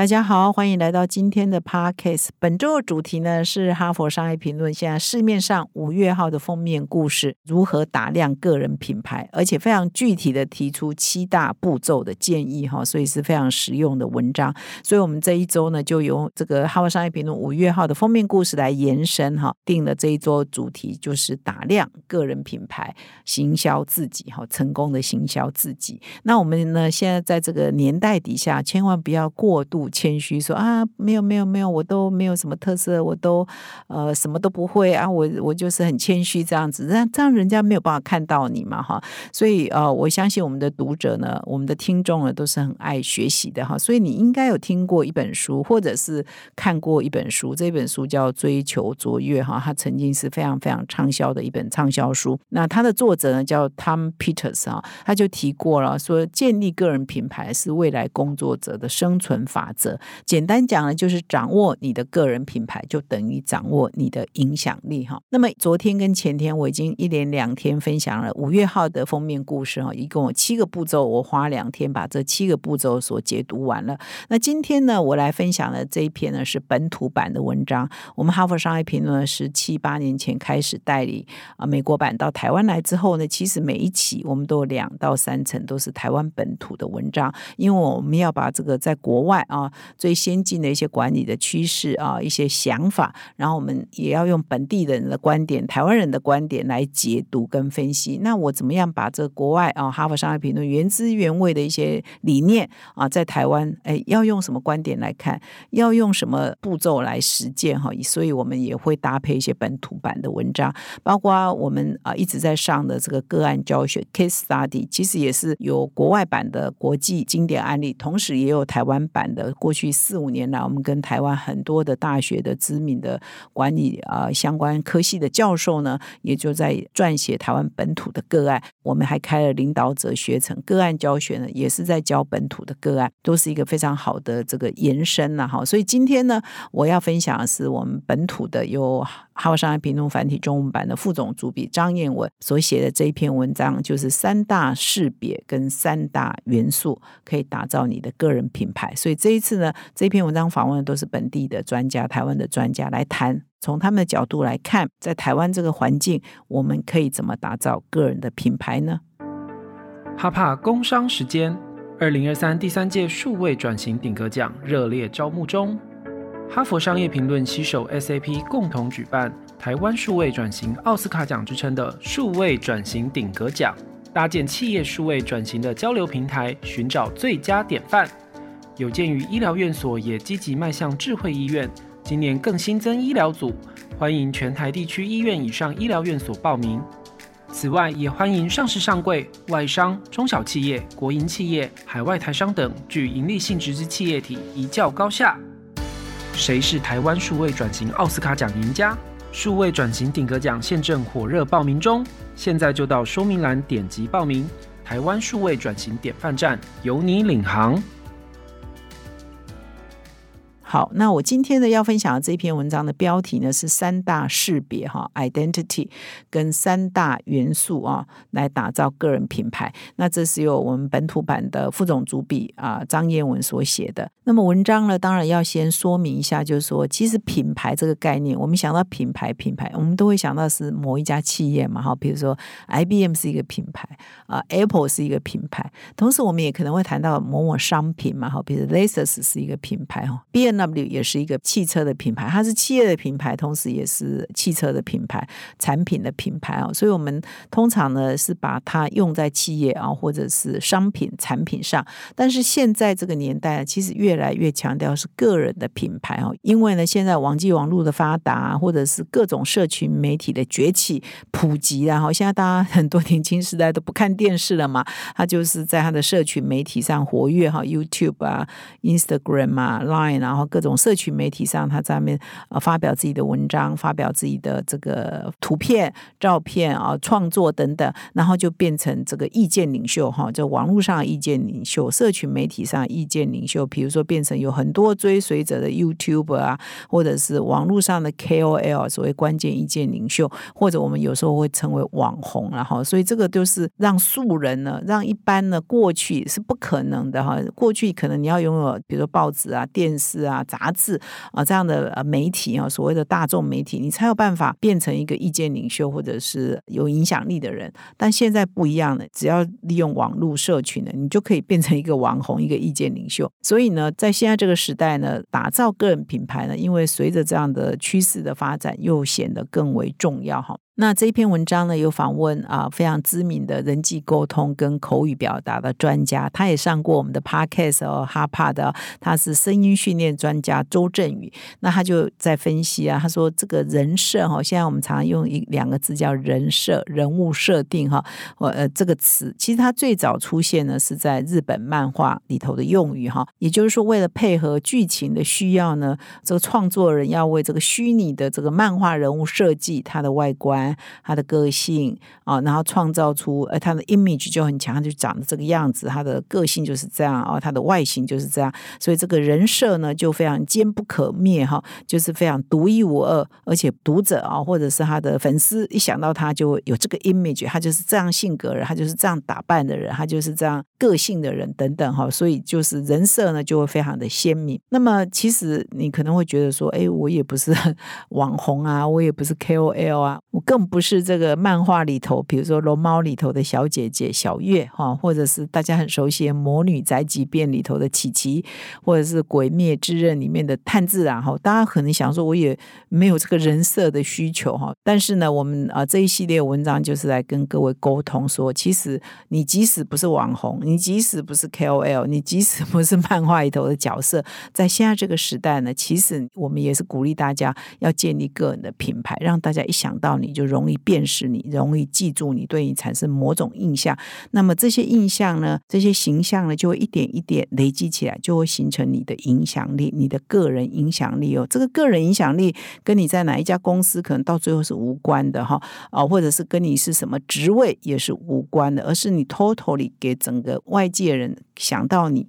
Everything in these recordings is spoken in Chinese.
大家好，欢迎来到今天的 Podcast。本周的主题呢是《哈佛商业评论》现在市面上五月号的封面故事：如何打量个人品牌，而且非常具体的提出七大步骤的建议哈，所以是非常实用的文章。所以我们这一周呢，就由这个《哈佛商业评论》五月号的封面故事来延伸哈，定了这一周主题就是打量个人品牌，行销自己哈，成功的行销自己。那我们呢，现在在这个年代底下，千万不要过度。谦虚说啊，没有没有没有，我都没有什么特色，我都呃什么都不会啊，我我就是很谦虚这样子，那这样人家没有办法看到你嘛哈，所以呃我相信我们的读者呢，我们的听众呢都是很爱学习的哈，所以你应该有听过一本书，或者是看过一本书，这本书叫《追求卓越》哈，它曾经是非常非常畅销的一本畅销书。那它的作者呢叫 Tom Peters 啊，他就提过了说，建立个人品牌是未来工作者的生存法。则简单讲呢，就是掌握你的个人品牌，就等于掌握你的影响力哈。那么昨天跟前天我已经一连两天分享了五月号的封面故事哈，一共有七个步骤，我花两天把这七个步骤所解读完了。那今天呢，我来分享的这一篇呢是本土版的文章。我们哈佛商业评论是七八年前开始代理啊美国版到台湾来之后呢，其实每一期我们都有两到三层都是台湾本土的文章，因为我们要把这个在国外啊。最先进的一些管理的趋势啊，一些想法，然后我们也要用本地人的观点、台湾人的观点来解读跟分析。那我怎么样把这国外啊《哈佛商业评论》原汁原味的一些理念啊，在台湾哎，要用什么观点来看？要用什么步骤来实践？哈，所以我们也会搭配一些本土版的文章，包括我们啊一直在上的这个个案教学 case study，其实也是有国外版的国际经典案例，同时也有台湾版的。过去四五年来，我们跟台湾很多的大学的知名的管理啊相关科系的教授呢，也就在撰写台湾本土的个案。我们还开了领导者学程个案教学呢，也是在教本土的个案，都是一个非常好的这个延伸呐。哈，所以今天呢，我要分享的是我们本土的有。哈佛商业评论繁体中文版的副总主笔张燕文所写的这一篇文章，就是三大识别跟三大元素可以打造你的个人品牌。所以这次呢，这篇文章访问的都是本地的专家、台湾的专家来谈，从他们的角度来看，在台湾这个环境，我们可以怎么打造个人的品牌呢？哈帕工商时间，二零二三第三届数位转型顶格奖热烈招募中。哈佛商业评论携手 SAP 共同举办台湾数位转型奥斯卡奖之称的数位转型顶格奖，搭建企业数位转型的交流平台，寻找最佳典范。有鉴于医疗院所也积极迈向智慧医院，今年更新增医疗组，欢迎全台地区医院以上医疗院所报名。此外，也欢迎上市上柜、外商、中小企业、国营企业、海外台商等具盈利性质之企业体一较高下。谁是台湾数位转型奥斯卡奖赢家？数位转型顶格奖现正火热报名中，现在就到说明栏点击报名。台湾数位转型典范站，由你领航。好，那我今天呢要分享的这篇文章的标题呢是三大识别哈，identity 跟三大元素啊，来打造个人品牌。那这是由我们本土版的副总主笔啊张彦文所写的。那么文章呢，当然要先说明一下，就是说，其实品牌这个概念，我们想到品牌，品牌我们都会想到是某一家企业嘛，哈，比如说 IBM 是一个品牌啊，Apple 是一个品牌，同时我们也可能会谈到某某商品嘛，哈，比如 Lexus 是一个品牌哈，B N W 也是一个汽车的品牌，它是企业的品牌，同时也是汽车的品牌、产品的品牌啊。所以，我们通常呢是把它用在企业啊，或者是商品、产品上。但是现在这个年代，其实越来越强调是个人的品牌哦，因为呢，现在网际网络的发达，或者是各种社群媒体的崛起、普及，然后现在大家很多年轻时代都不看电视了嘛，他就是在他的社群媒体上活跃哈，YouTube 啊、Instagram 啊、Line，然后。各种社群媒体上，他在面呃发表自己的文章，发表自己的这个图片、照片啊，创作等等，然后就变成这个意见领袖哈，就网络上的意见领袖，社群媒体上意见领袖，比如说变成有很多追随者的 YouTube 啊，或者是网络上的 KOL，所谓关键意见领袖，或者我们有时候会称为网红，然后所以这个就是让素人呢，让一般呢过去是不可能的哈，过去可能你要拥有比如说报纸啊、电视啊、杂志啊这样的媒体啊，所谓的大众媒体，你才有办法变成一个意见领袖或者是有影响力的人。但现在不一样了，只要利用网络社群呢，你就可以变成一个网红、一个意见领袖。所以呢，在现在这个时代呢，打造个人品牌呢，因为随着这样的趋势的发展，又显得更为重要哈。那这一篇文章呢，有访问啊非常知名的人际沟通跟口语表达的专家，他也上过我们的 podcast 哦，哈帕的，他是声音训练专家周振宇。那他就在分析啊，他说这个人设哈，现在我们常常用一两个字叫人设、人物设定哈，我呃这个词，其实它最早出现呢是在日本漫画里头的用语哈，也就是说为了配合剧情的需要呢，这个创作人要为这个虚拟的这个漫画人物设计他的外观。他的个性啊，然后创造出呃他的 image 就很强，他就长得这个样子，他的个性就是这样啊，他的外形就是这样，所以这个人设呢就非常坚不可灭哈，就是非常独一无二，而且读者啊或者是他的粉丝一想到他就有这个 image，他就是这样性格人，他就是这样打扮的人，他就是这样个性的人等等哈，所以就是人设呢就会非常的鲜明。那么其实你可能会觉得说，哎，我也不是 网红啊，我也不是 KOL 啊，我更不是这个漫画里头，比如说《龙猫》里头的小姐姐小月哈，或者是大家很熟悉《魔女宅急便》里头的琪琪，或者是《鬼灭之刃》里面的炭治郎哈。大家可能想说，我也没有这个人设的需求哈。但是呢，我们啊这一系列文章就是来跟各位沟通说，其实你即使不是网红，你即使不是 KOL，你即使不是漫画里头的角色，在现在这个时代呢，其实我们也是鼓励大家要建立个人的品牌，让大家一想到你就就容易。辨识你，容易记住你，对你产生某种印象。那么这些印象呢，这些形象呢，就会一点一点累积起来，就会形成你的影响力，你的个人影响力哦。这个个人影响力跟你在哪一家公司，可能到最后是无关的哈啊，或者是跟你是什么职位也是无关的，而是你 totally 给整个外界人想到你。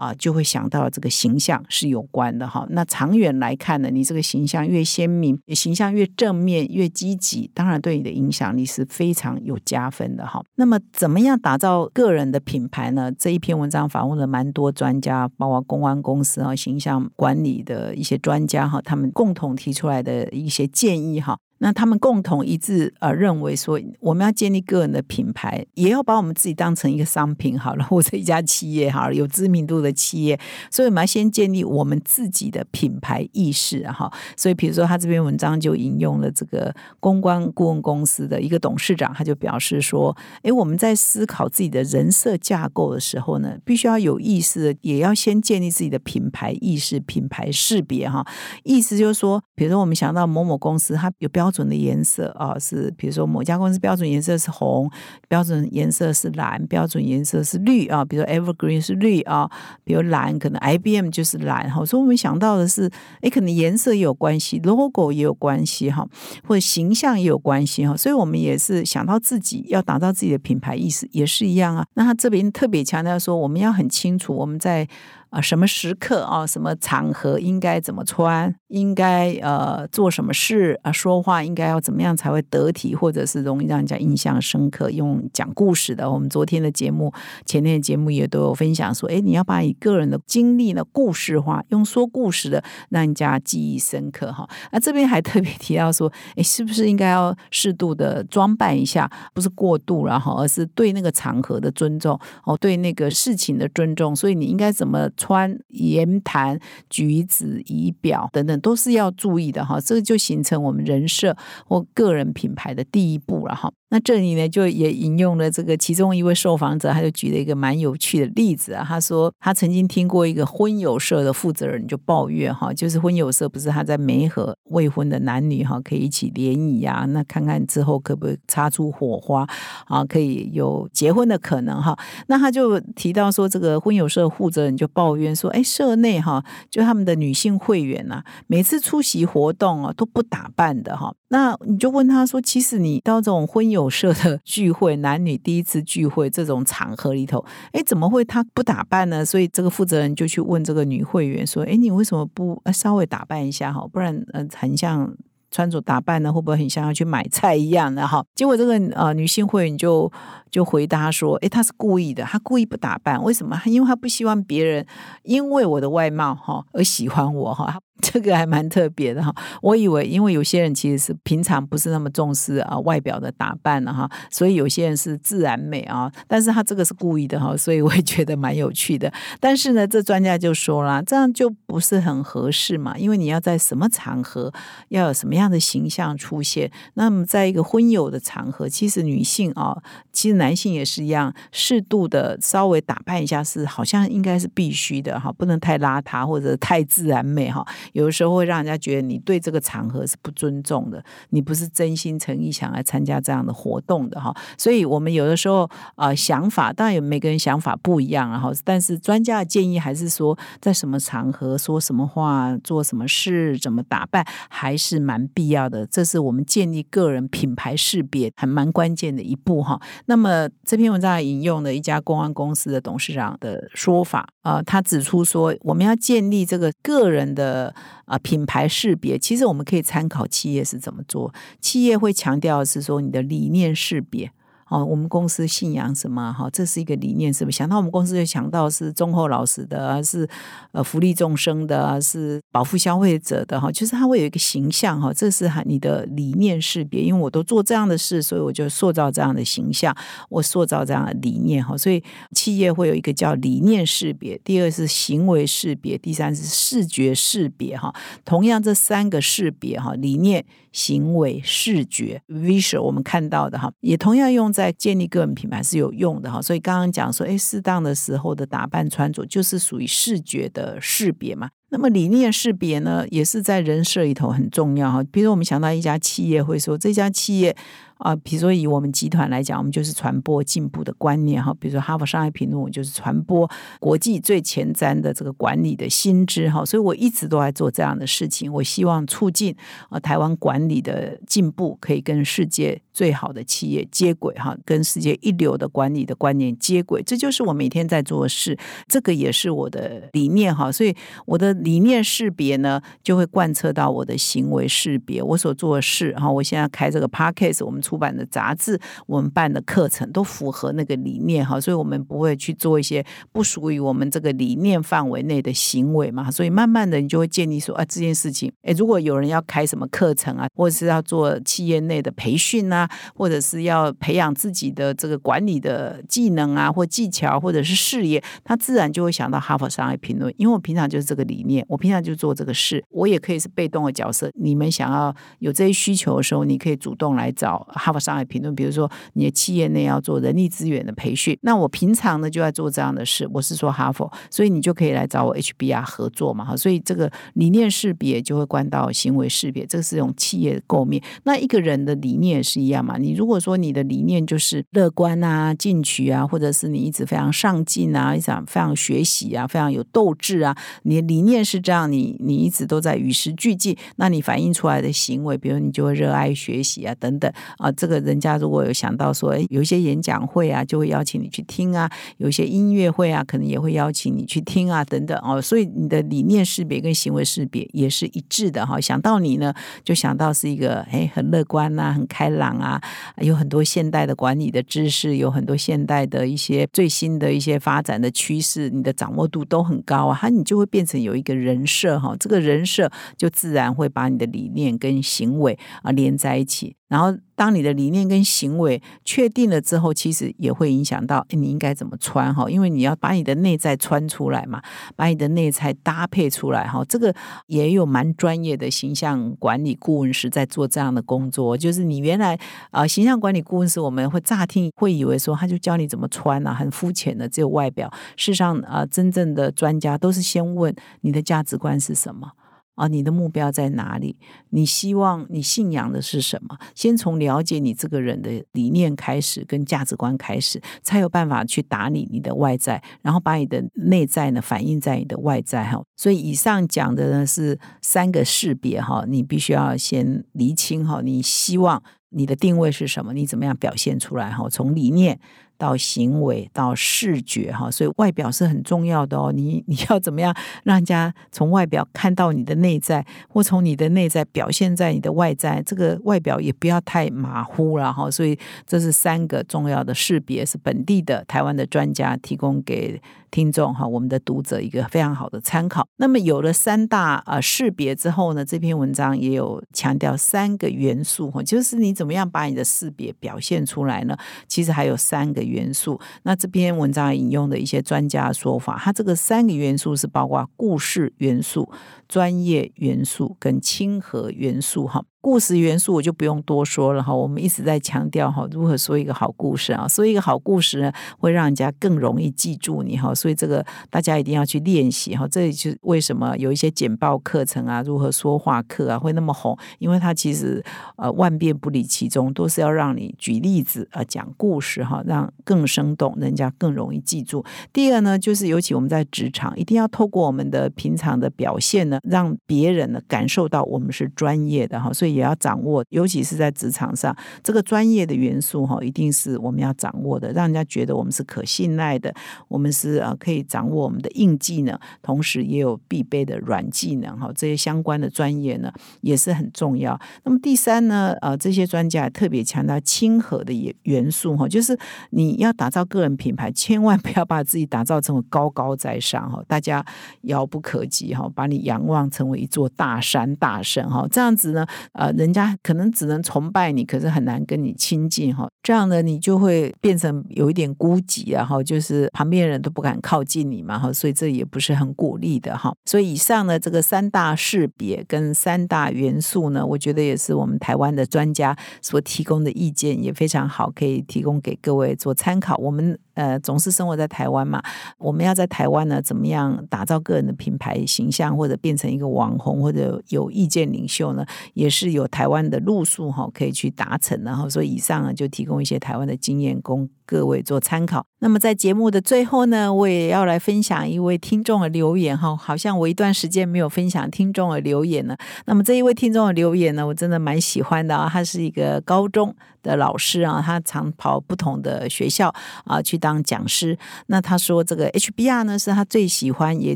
啊，就会想到这个形象是有关的哈。那长远来看呢，你这个形象越鲜明，形象越正面、越积极，当然对你的影响力是非常有加分的哈。那么，怎么样打造个人的品牌呢？这一篇文章访问了蛮多专家，包括公关公司啊、形象管理的一些专家哈，他们共同提出来的一些建议哈。那他们共同一致呃认为说，我们要建立个人的品牌，也要把我们自己当成一个商品好了，或者一家企业好了，有知名度的企业，所以我们要先建立我们自己的品牌意识哈。所以比如说他这篇文章就引用了这个公关顾问公司的一个董事长，他就表示说，诶，我们在思考自己的人设架构的时候呢，必须要有意识，也要先建立自己的品牌意识、品牌识别哈。意思就是说，比如说我们想到某某公司，它有标标准的颜色啊，是比如说某家公司标准颜色是红，标准颜色是蓝，标准颜色是绿啊。比如 Evergreen 是绿啊，比如蓝可能 IBM 就是蓝哈。所以我们想到的是，哎，可能颜色也有关系，logo 也有关系哈，或者形象也有关系哈。所以我们也是想到自己要打造自己的品牌意识，也是一样啊。那他这边特别强调说，我们要很清楚我们在。啊，什么时刻啊，什么场合应该怎么穿，应该呃做什么事啊，说话应该要怎么样才会得体，或者是容易让人家印象深刻。用讲故事的，我们昨天的节目、前天的节目也都有分享说，哎，你要把你个人的经历呢故事化，用说故事的让人家记忆深刻哈。那这边还特别提到说，哎，是不是应该要适度的装扮一下，不是过度然后，而是对那个场合的尊重哦，对那个事情的尊重。所以你应该怎么？穿言谈举止仪表等等都是要注意的哈，这个就形成我们人设或个人品牌的第一步了哈。那这里呢，就也引用了这个其中一位受访者，他就举了一个蛮有趣的例子啊。他说他曾经听过一个婚友社的负责人就抱怨哈，就是婚友社不是他在媒合未婚的男女哈，可以一起联谊啊，那看看之后可不可以擦出火花啊，可以有结婚的可能哈。那他就提到说，这个婚友社负责人就抱。抱怨说，哎，社内哈，就他们的女性会员呐，每次出席活动啊都不打扮的哈。那你就问他说，其实你到这种婚友社的聚会，男女第一次聚会这种场合里头，哎，怎么会他不打扮呢？所以这个负责人就去问这个女会员说，哎，你为什么不稍微打扮一下哈？不然呃，很像。穿着打扮呢，会不会很像要去买菜一样的哈？结果这个呃女性会员就就回答说：“诶，她是故意的，她故意不打扮，为什么？因为她不希望别人因为我的外貌哈而喜欢我哈。”这个还蛮特别的哈，我以为因为有些人其实是平常不是那么重视啊外表的打扮了哈，所以有些人是自然美啊，但是他这个是故意的哈，所以我也觉得蛮有趣的。但是呢，这专家就说了，这样就不是很合适嘛，因为你要在什么场合要有什么样的形象出现。那么在一个婚友的场合，其实女性啊，其实男性也是一样，适度的稍微打扮一下是好像应该是必须的哈，不能太邋遢或者太自然美哈。有的时候会让人家觉得你对这个场合是不尊重的，你不是真心诚意想来参加这样的活动的哈。所以，我们有的时候啊，想法当然有每个人想法不一样，然后，但是专家的建议还是说，在什么场合说什么话、做什么事、怎么打扮，还是蛮必要的。这是我们建立个人品牌识别还蛮关键的一步哈。那么这篇文章引用了一家公安公司的董事长的说法啊，他指出说，我们要建立这个个人的。啊，品牌识别其实我们可以参考企业是怎么做，企业会强调是说你的理念识别。哦，我们公司信仰什么？哈，这是一个理念，是不是？想到我们公司就想到是忠厚老实的，是呃福利众生的，是保护消费者的哈。就是它会有一个形象哈，这是你的理念识别。因为我都做这样的事，所以我就塑造这样的形象，我塑造这样的理念哈。所以企业会有一个叫理念识别，第二是行为识别，第三是视觉识别哈。同样这三个识别哈，理念、行为、视觉 （visual） 我们看到的哈，也同样用在。在建立个人品牌是有用的哈，所以刚刚讲说，哎，适当的时候的打扮穿着就是属于视觉的识别嘛。那么理念识别呢，也是在人设里头很重要哈。比如我们想到一家企业，会说这家企业。啊，比如说以我们集团来讲，我们就是传播进步的观念哈。比如说哈佛商业评论我就是传播国际最前瞻的这个管理的新知哈。所以我一直都在做这样的事情。我希望促进啊台湾管理的进步，可以跟世界最好的企业接轨哈，跟世界一流的管理的观念接轨。这就是我每天在做的事，这个也是我的理念哈。所以我的理念识别呢，就会贯彻到我的行为识别，我所做的事哈。我现在开这个 podcast，我们。出版的杂志，我们办的课程都符合那个理念哈，所以我们不会去做一些不属于我们这个理念范围内的行为嘛。所以慢慢的，你就会建立说啊，这件事情，哎，如果有人要开什么课程啊，或者是要做企业内的培训啊，或者是要培养自己的这个管理的技能啊，或技巧，或者是事业，他自然就会想到哈佛商业评论，因为我平常就是这个理念，我平常就做这个事，我也可以是被动的角色。你们想要有这些需求的时候，你可以主动来找。哈佛商业评论，比如说你的企业内要做人力资源的培训，那我平常呢就在做这样的事。我是说哈佛，所以你就可以来找我 HBR 合作嘛。哈，所以这个理念识别就会关到行为识别，这个是用企业构面。那一个人的理念也是一样嘛。你如果说你的理念就是乐观啊、进取啊，或者是你一直非常上进啊、一直非常学习啊、非常有斗志啊，你的理念是这样，你你一直都在与时俱进，那你反映出来的行为，比如你就会热爱学习啊等等啊。这个人家如果有想到说，哎，有一些演讲会啊，就会邀请你去听啊；有一些音乐会啊，可能也会邀请你去听啊，等等哦。所以你的理念识别跟行为识别也是一致的哈。想到你呢，就想到是一个哎很乐观呐，很开朗啊，有很多现代的管理的知识，有很多现代的一些最新的一些发展的趋势，你的掌握度都很高啊。哈，你就会变成有一个人设哈，这个人设就自然会把你的理念跟行为啊连在一起。然后，当你的理念跟行为确定了之后，其实也会影响到你应该怎么穿哈，因为你要把你的内在穿出来嘛，把你的内在搭配出来哈。这个也有蛮专业的形象管理顾问师在做这样的工作，就是你原来啊，形象管理顾问师我们会乍听会以为说他就教你怎么穿啊，很肤浅的只有外表。事实上啊，真正的专家都是先问你的价值观是什么。啊，你的目标在哪里？你希望你信仰的是什么？先从了解你这个人的理念开始，跟价值观开始，才有办法去打理你的外在，然后把你的内在呢反映在你的外在哈。所以以上讲的呢是三个识别哈，你必须要先厘清哈，你希望你的定位是什么？你怎么样表现出来哈？从理念。到行为到视觉哈，所以外表是很重要的哦。你你要怎么样让人家从外表看到你的内在，或从你的内在表现在你的外在？这个外表也不要太马虎了哈。所以这是三个重要的识别，是本地的台湾的专家提供给。听众哈，我们的读者一个非常好的参考。那么有了三大呃识别之后呢，这篇文章也有强调三个元素哈，就是你怎么样把你的识别表现出来呢？其实还有三个元素。那这篇文章引用的一些专家说法，它这个三个元素是包括故事元素、专业元素跟亲和元素哈。故事元素我就不用多说了哈，我们一直在强调哈，如何说一个好故事啊，说一个好故事呢，会让人家更容易记住你哈，所以这个大家一定要去练习哈。这就是为什么有一些简报课程啊，如何说话课啊会那么红，因为它其实呃万变不离其宗，都是要让你举例子啊讲故事哈，让更生动，人家更容易记住。第二呢，就是尤其我们在职场，一定要透过我们的平常的表现呢，让别人呢感受到我们是专业的哈，所以。也要掌握，尤其是在职场上，这个专业的元素哈，一定是我们要掌握的，让人家觉得我们是可信赖的，我们是啊可以掌握我们的硬技能，同时也有必备的软技能哈，这些相关的专业呢也是很重要。那么第三呢，呃，这些专家特别强调亲和的元元素哈，就是你要打造个人品牌，千万不要把自己打造成为高高在上哈，大家遥不可及哈，把你仰望成为一座大山大神哈，这样子呢。呃，人家可能只能崇拜你，可是很难跟你亲近哈。这样呢，你就会变成有一点孤寂然后就是旁边人都不敢靠近你嘛哈。所以这也不是很鼓励的哈。所以以上呢，这个三大识别跟三大元素呢，我觉得也是我们台湾的专家所提供的意见，也非常好，可以提供给各位做参考。我们。呃，总是生活在台湾嘛，我们要在台湾呢，怎么样打造个人的品牌形象，或者变成一个网红，或者有意见领袖呢？也是有台湾的路数哈，可以去达成。然后，所以以上呢，就提供一些台湾的经验供各位做参考。那么在节目的最后呢，我也要来分享一位听众的留言哈，好像我一段时间没有分享听众的留言了。那么这一位听众的留言呢，我真的蛮喜欢的啊，他是一个高中的老师啊，他常跑不同的学校啊去当。讲师，那他说这个 HBR 呢是他最喜欢也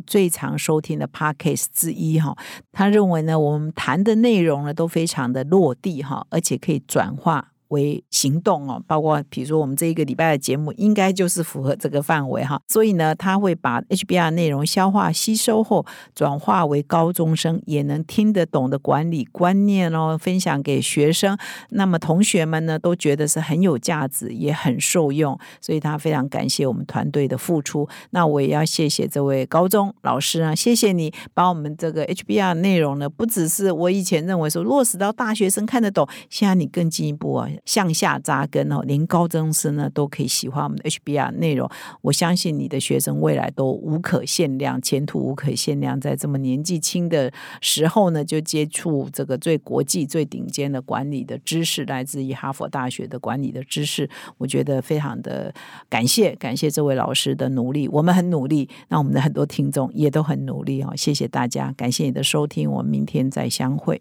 最常收听的 Podcast 之一哈。他认为呢，我们谈的内容呢都非常的落地哈，而且可以转化。为行动哦，包括比如说我们这一个礼拜的节目，应该就是符合这个范围哈。所以呢，他会把 HBR 内容消化吸收后，转化为高中生也能听得懂的管理观念哦，分享给学生。那么同学们呢，都觉得是很有价值，也很受用。所以他非常感谢我们团队的付出。那我也要谢谢这位高中老师啊，谢谢你把我们这个 HBR 内容呢，不只是我以前认为说落实到大学生看得懂，现在你更进一步啊。向下扎根哦，连高中生呢都可以喜欢我们的 HBR 内容。我相信你的学生未来都无可限量，前途无可限量。在这么年纪轻的时候呢，就接触这个最国际、最顶尖的管理的知识，来自于哈佛大学的管理的知识。我觉得非常的感谢，感谢这位老师的努力。我们很努力，那我们的很多听众也都很努力哦。谢谢大家，感谢你的收听，我们明天再相会。